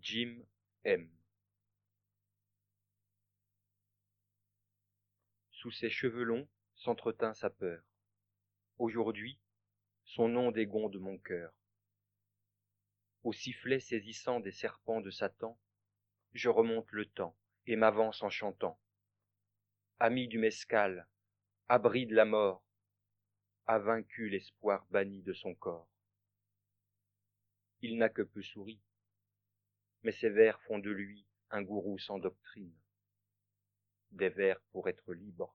Jim M. Sous ses cheveux longs s'entretint sa peur. Aujourd'hui, son nom dégonde mon cœur. Au sifflet saisissant des serpents de Satan, je remonte le temps et m'avance en chantant. Ami du mescal, abri de la mort, a vaincu l'espoir banni de son corps. Il n'a que peu souri, mais ses vers font de lui un gourou sans doctrine, des vers pour être libre